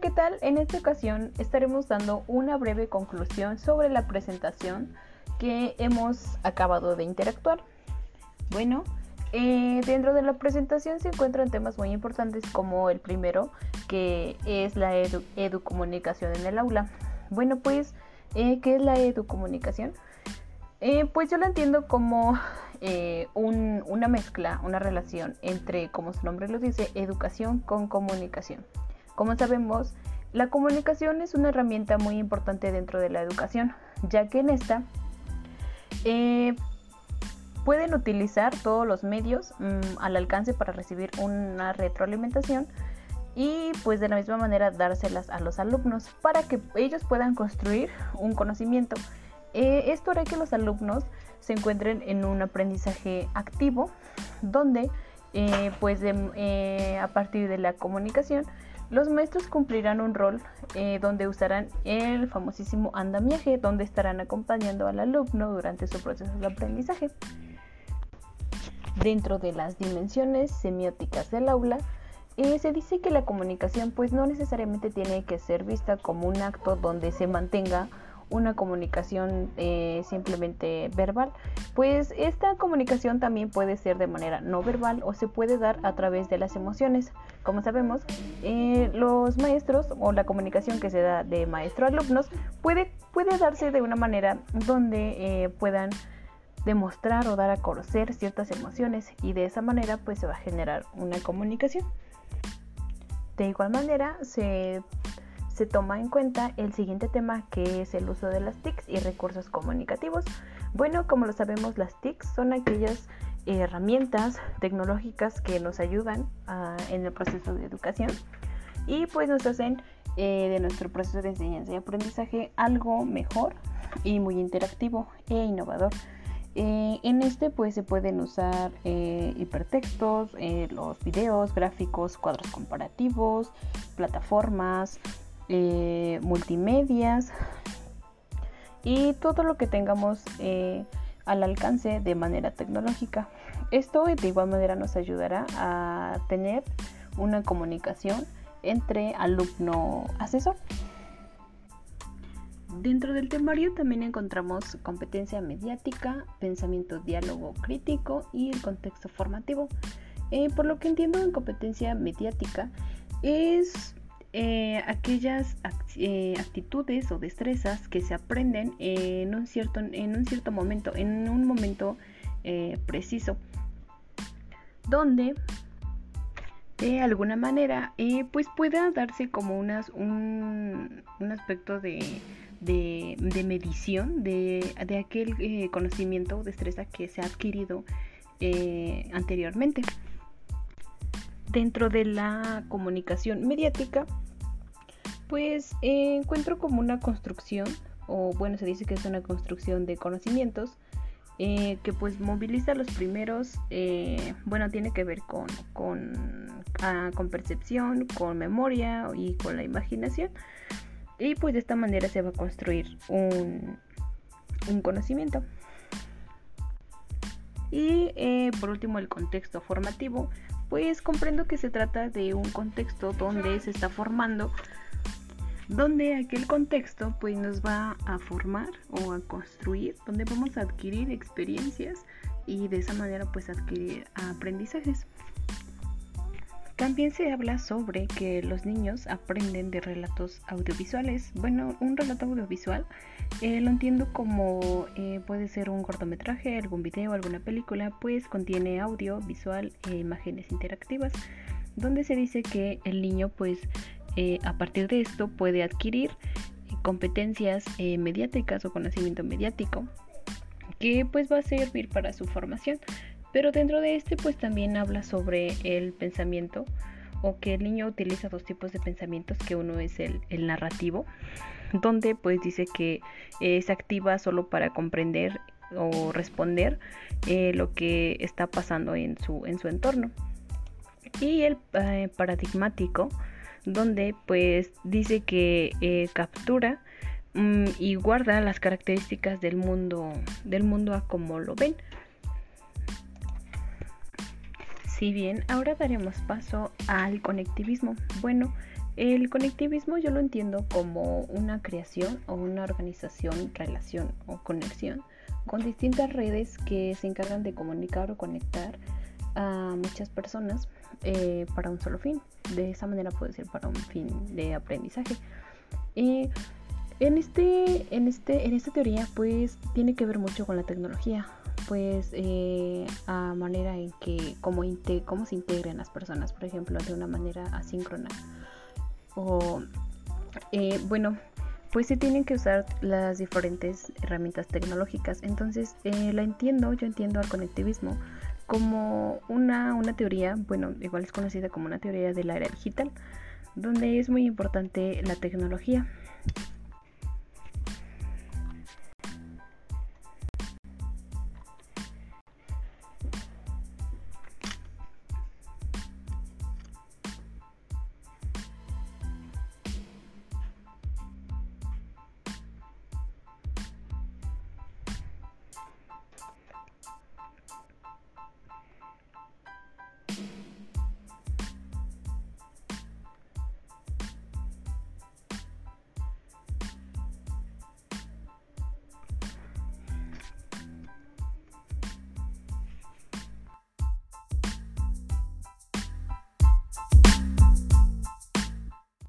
¿qué tal? En esta ocasión estaremos dando una breve conclusión sobre la presentación que hemos acabado de interactuar. Bueno, eh, dentro de la presentación se encuentran temas muy importantes como el primero, que es la educomunicación en el aula. Bueno, pues, eh, ¿qué es la educomunicación? Eh, pues yo la entiendo como una mezcla, una relación entre, como su nombre lo dice, educación con comunicación. Como sabemos, la comunicación es una herramienta muy importante dentro de la educación, ya que en esta eh, pueden utilizar todos los medios mm, al alcance para recibir una retroalimentación y pues de la misma manera dárselas a los alumnos para que ellos puedan construir un conocimiento. Eh, esto hará que los alumnos se encuentren en un aprendizaje activo donde eh, pues a partir de la comunicación los maestros cumplirán un rol eh, donde usarán el famosísimo andamiaje, donde estarán acompañando al alumno durante su proceso de aprendizaje. Dentro de las dimensiones semióticas del aula, eh, se dice que la comunicación pues no necesariamente tiene que ser vista como un acto donde se mantenga una comunicación eh, simplemente verbal, pues esta comunicación también puede ser de manera no verbal o se puede dar a través de las emociones. Como sabemos, eh, los maestros o la comunicación que se da de maestro a alumnos puede, puede darse de una manera donde eh, puedan demostrar o dar a conocer ciertas emociones y de esa manera pues se va a generar una comunicación. De igual manera se se toma en cuenta el siguiente tema que es el uso de las TICs y recursos comunicativos. Bueno, como lo sabemos, las TICs son aquellas herramientas tecnológicas que nos ayudan ah, en el proceso de educación y pues nos hacen eh, de nuestro proceso de enseñanza y aprendizaje algo mejor y muy interactivo e innovador. Eh, en este pues se pueden usar eh, hipertextos, los videos, gráficos, cuadros comparativos, plataformas, eh, multimedias y todo lo que tengamos eh, al alcance de manera tecnológica. Esto de igual manera nos ayudará a tener una comunicación entre alumno-asesor. Dentro del temario también encontramos competencia mediática, pensamiento diálogo crítico y el contexto formativo. Eh, por lo que entiendo en competencia mediática es eh, aquellas eh, actitudes o destrezas que se aprenden en un cierto, en un cierto momento, en un momento eh, preciso, donde de alguna manera pues pueda darse como unas, un, aspecto de, medición de, de aquel conocimiento o destreza que se ha adquirido anteriormente. Dentro de la comunicación mediática, pues eh, encuentro como una construcción, o bueno, se dice que es una construcción de conocimientos, eh, que pues moviliza los primeros, eh, bueno, tiene que ver con, ah, con, percepción, con memoria y con la imaginación. Y pues de esta manera se va a construir un, un conocimiento. Y por último el contexto formativo, pues comprendo que se trata de un contexto donde se está formando donde aquel contexto pues nos va a formar o a construir, donde vamos a adquirir experiencias y de esa manera pues adquirir aprendizajes. También se habla sobre que los niños aprenden de relatos audiovisuales. Bueno, un relato audiovisual eh, lo entiendo como eh, puede ser un cortometraje, algún video, alguna película, pues contiene audio, visual e imágenes interactivas, donde se dice que el niño pues eh, a partir de esto puede adquirir competencias eh, mediáticas o conocimiento mediático que pues va a servir para su formación. Pero dentro de este pues también habla sobre el pensamiento o que el niño utiliza dos tipos de pensamientos, que uno es el, narrativo, donde pues dice que eh, se activa solo para comprender o responder lo que está pasando en su, en su entorno. Y el paradigmático, donde pues dice que eh, captura mm, y guarda las características del mundo del mundo a como lo ven. Si bien ahora daremos paso al conectivismo. Bueno, El conectivismo yo lo entiendo como una creación o una organización, relación o conexión con distintas redes que se encargan de comunicar o conectar a muchas personas eh, para un solo fin. De esa manera puede ser para un fin de aprendizaje. Y en, este, en, este, en esta teoría pues tiene que ver mucho con la tecnología, pues eh, a manera en que cómo, cómo se integran las personas, por ejemplo, de una manera asíncrona. O eh, bueno, pues se tienen que usar las diferentes herramientas tecnológicas. Entonces, eh, la entiendo, yo entiendo al conectivismo como una, una teoría, bueno, igual es conocida como una teoría de la era digital, donde es muy importante la tecnología.